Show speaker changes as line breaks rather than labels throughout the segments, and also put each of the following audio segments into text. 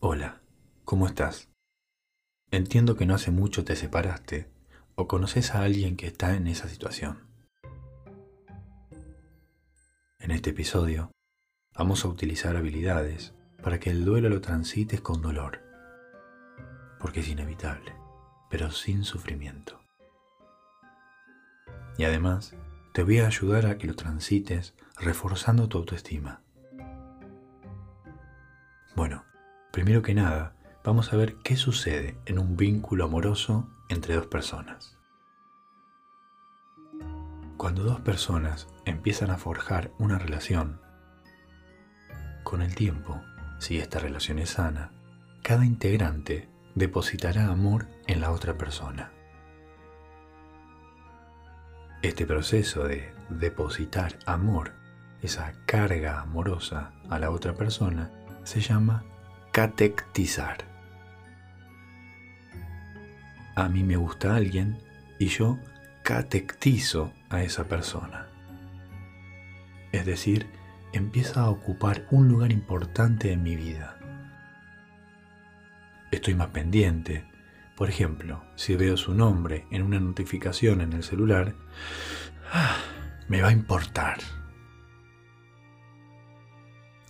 Hola, ¿cómo estás? Entiendo que no hace mucho te separaste o conoces a alguien que está en esa situación. En este episodio vamos a utilizar habilidades para que el duelo lo transites con dolor, porque es inevitable, pero sin sufrimiento. Y además, te voy a ayudar a que lo transites reforzando tu autoestima. Bueno, primero que nada, vamos a ver qué sucede en un vínculo amoroso entre dos personas. Cuando dos personas empiezan a forjar una relación, con el tiempo, si esta relación es sana, cada integrante depositará amor en la otra persona. Este proceso de depositar amor, esa carga amorosa a la otra persona, se llama catectizar. A mí me gusta alguien y yo catectizo a esa persona. Es decir, empieza a ocupar un lugar importante en mi vida. Estoy más pendiente. Por ejemplo, si veo su nombre en una notificación en el celular, ah, me va a importar.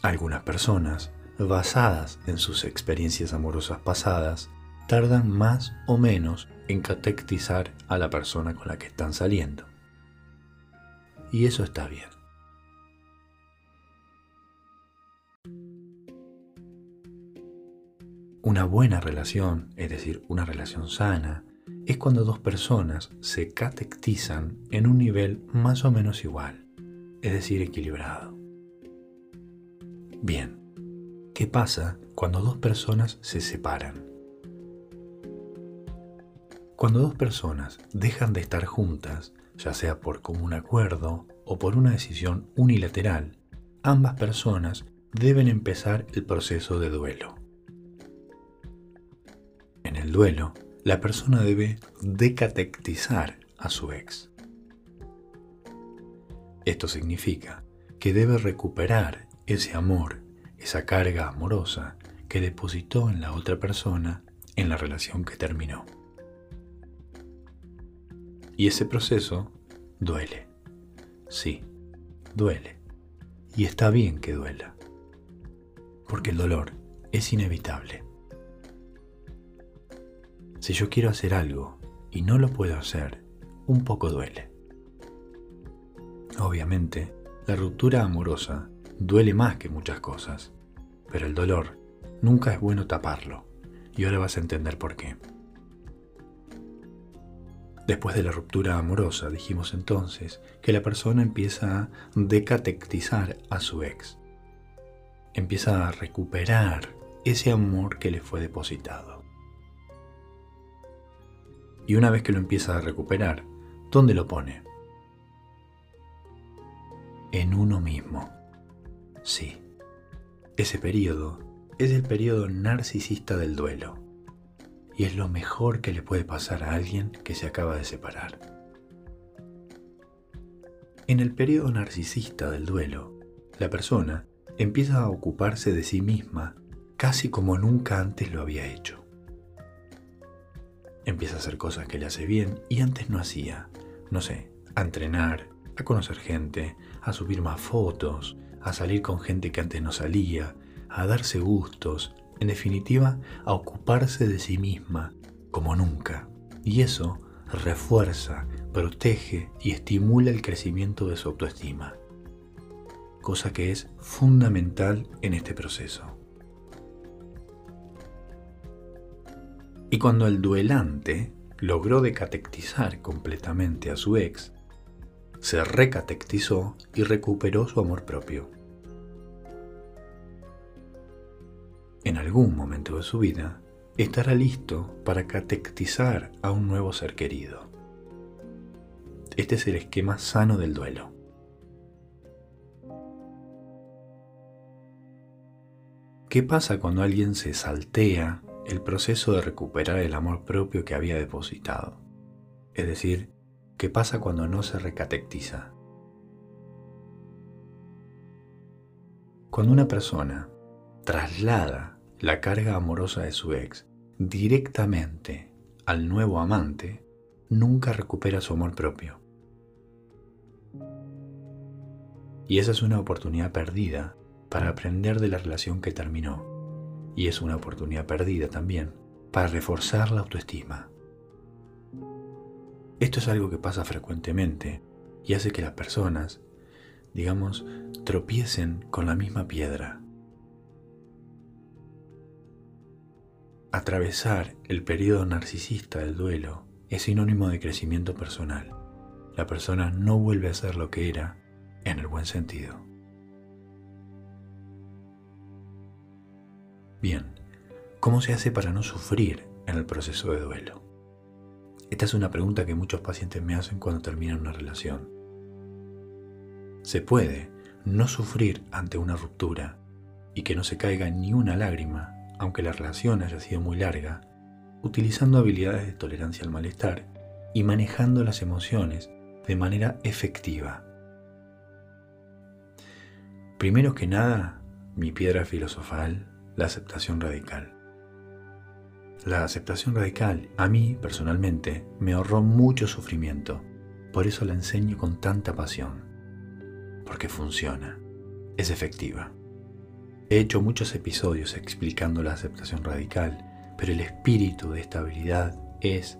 Algunas personas, basadas en sus experiencias amorosas pasadas, tardan más o menos en catectizar a la persona con la que están saliendo. Y eso está bien. Una buena relación, es decir, una relación sana, es cuando dos personas se catectizan en un nivel más o menos igual, es decir, equilibrado. Bien, ¿qué pasa cuando dos personas se separan? Cuando dos personas dejan de estar juntas, ya sea por común acuerdo o por una decisión unilateral, ambas personas deben empezar el proceso de duelo. En el duelo, la persona debe decatectizar a su ex. Esto significa que debe recuperar ese amor, esa carga amorosa que depositó en la otra persona en la relación que terminó. Y ese proceso duele. Sí, duele. Y está bien que duela. Porque el dolor es inevitable. Si yo quiero hacer algo y no lo puedo hacer, un poco duele. Obviamente, la ruptura amorosa duele más que muchas cosas, pero el dolor nunca es bueno taparlo, y ahora vas a entender por qué. Después de la ruptura amorosa, dijimos entonces que la persona empieza a decatectizar a su ex. Empieza a recuperar ese amor que le fue depositado. Y una vez que lo empieza a recuperar, ¿dónde lo pone? En uno mismo. Sí. Ese periodo es el periodo narcisista del duelo y es lo mejor que le puede pasar a alguien que se acaba de separar. En el periodo narcisista del duelo, la persona empieza a ocuparse de sí misma casi como nunca antes lo había hecho. Empieza a hacer cosas que le hace bien y antes no hacía. No sé, a entrenar, a conocer gente, a subir más fotos, a salir con gente que antes no salía, a darse gustos, en definitiva, a ocuparse de sí misma como nunca. Y eso refuerza, protege y estimula el crecimiento de su autoestima, cosa que es fundamental en este proceso. Y cuando el duelante logró decatectizar completamente a su ex, se recatectizó y recuperó su amor propio. En algún momento de su vida, estará listo para catectizar a un nuevo ser querido. Este es el esquema sano del duelo. ¿Qué pasa cuando alguien se saltea el proceso de recuperar el amor propio que había depositado? Es decir, ¿qué pasa cuando no se recatectiza? Cuando una persona traslada la carga amorosa de su ex directamente al nuevo amante, nunca recupera su amor propio. Y esa es una oportunidad perdida para aprender de la relación que terminó. Y es una oportunidad perdida también para reforzar la autoestima. Esto es algo que pasa frecuentemente y hace que las personas, digamos, tropiecen con la misma piedra. Atravesar el periodo narcisista del duelo es sinónimo de crecimiento personal. La persona no vuelve a ser lo que era en el buen sentido. Bien, ¿cómo se hace para no sufrir en el proceso de duelo? Esta es una pregunta que muchos pacientes me hacen cuando terminan una relación. Se puede no sufrir ante una ruptura y que no se caiga ni una lágrima aunque la relación haya sido muy larga, utilizando habilidades de tolerancia al malestar y manejando las emociones de manera efectiva. Primero que nada, mi piedra filosofal, la aceptación radical. La aceptación radical a mí, personalmente, me ahorró mucho sufrimiento. Por eso la enseño con tanta pasión. Porque funciona. Es efectiva. He hecho muchos episodios explicando la aceptación radical, pero el espíritu de esta habilidad es,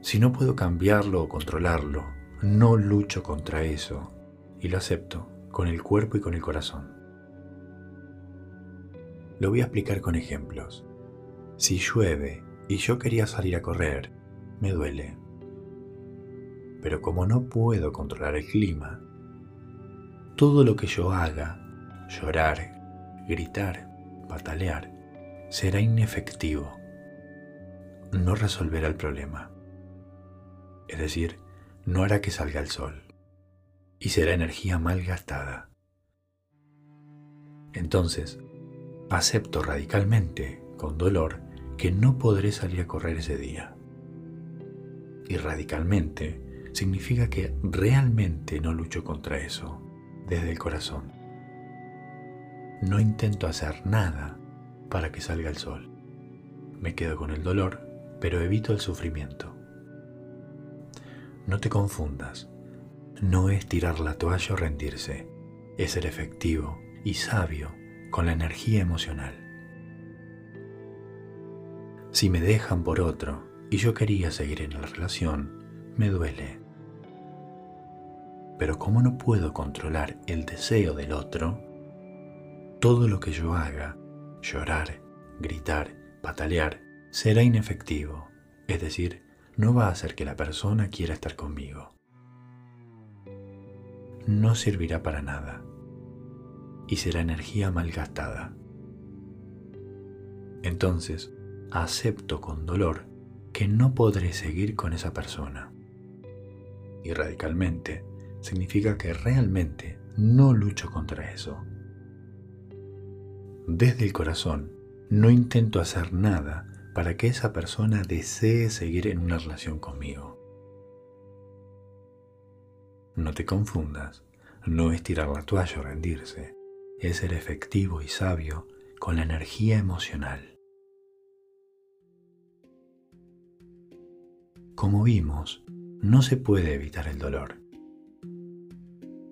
si no puedo cambiarlo o controlarlo, no lucho contra eso y lo acepto con el cuerpo y con el corazón. Lo voy a explicar con ejemplos. Si llueve y yo quería salir a correr, me duele. Pero como no puedo controlar el clima, todo lo que yo haga, llorar, gritar, patalear, será inefectivo. No resolverá el problema. Es decir, no hará que salga el sol. Y será energía mal gastada. Entonces, acepto radicalmente, con dolor, que no podré salir a correr ese día. Y radicalmente significa que realmente no lucho contra eso, desde el corazón no intento hacer nada para que salga el sol. Me quedo con el dolor, pero evito el sufrimiento. No te confundas. No es tirar la toalla o rendirse. Es ser efectivo y sabio con la energía emocional. Si me dejan por otro y yo quería seguir en la relación, me duele. Pero como no puedo controlar el deseo del otro, todo lo que yo haga, llorar, gritar, patalear, será inefectivo, es decir, no va a hacer que la persona quiera estar conmigo. No servirá para nada y será energía malgastada. Entonces, acepto con dolor que no podré seguir con esa persona. Y radicalmente significa que realmente no lucho contra eso desde el corazón, no intento hacer nada para que esa persona desee seguir en una relación conmigo. No te confundas, no es tirar la toalla o rendirse, es ser efectivo y sabio con la energía emocional. Como vimos, no se puede evitar el dolor.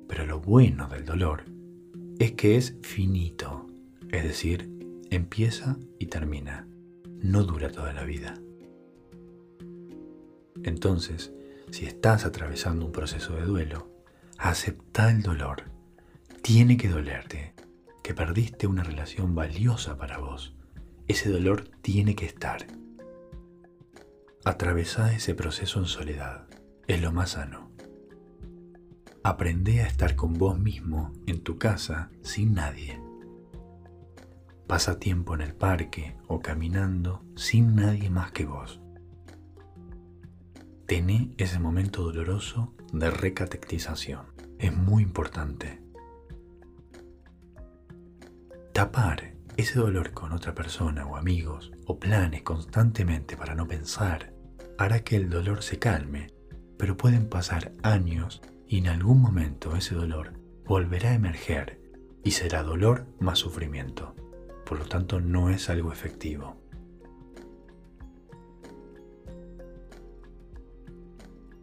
Pero lo bueno del dolor es que es finito es decir, empieza y termina, no dura toda la vida. Entonces, si estás atravesando un proceso de duelo, acepta el dolor. Tiene que dolerte, que perdiste una relación valiosa para vos. Ese dolor tiene que estar. Atravesá ese proceso en soledad. Es lo más sano. Aprende a estar con vos mismo en tu casa sin nadie. Pasa tiempo en el parque o caminando sin nadie más que vos. Tené ese momento doloroso de recatectización. Es muy importante. Tapar ese dolor con otra persona o amigos o planes constantemente para no pensar hará que el dolor se calme, pero pueden pasar años y en algún momento ese dolor volverá a emerger y será dolor más sufrimiento por lo tanto no es algo efectivo.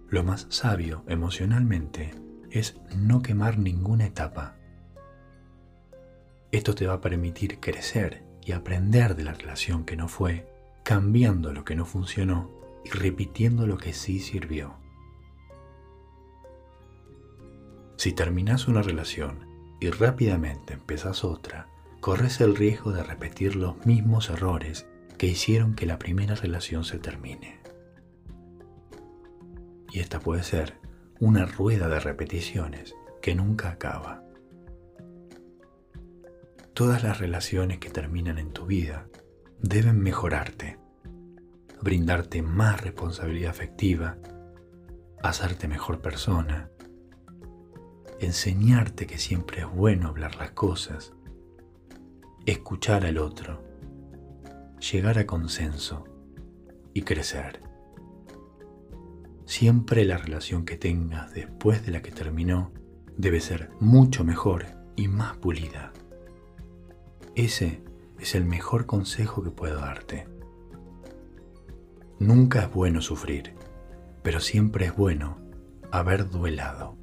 Lo más sabio emocionalmente es no quemar ninguna etapa. Esto te va a permitir crecer y aprender de la relación que no fue, cambiando lo que no funcionó y repitiendo lo que sí sirvió. Si terminas una relación y rápidamente empezás otra, corres el riesgo de repetir los mismos errores que hicieron que la primera relación se termine. Y esta puede ser una rueda de repeticiones que nunca acaba. Todas las relaciones que terminan en tu vida deben mejorarte, brindarte más responsabilidad afectiva, hacerte mejor persona, enseñarte que siempre es bueno hablar las cosas, escuchar al otro, llegar a consenso y crecer. Siempre la relación que tengas después de la que terminó debe ser mucho mejor y más pulida. Ese es el mejor consejo que puedo darte. Nunca es bueno sufrir, pero siempre es bueno haber duelado.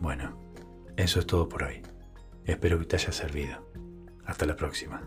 Bueno, eso es todo por hoy. Espero que te haya servido. Hasta la próxima.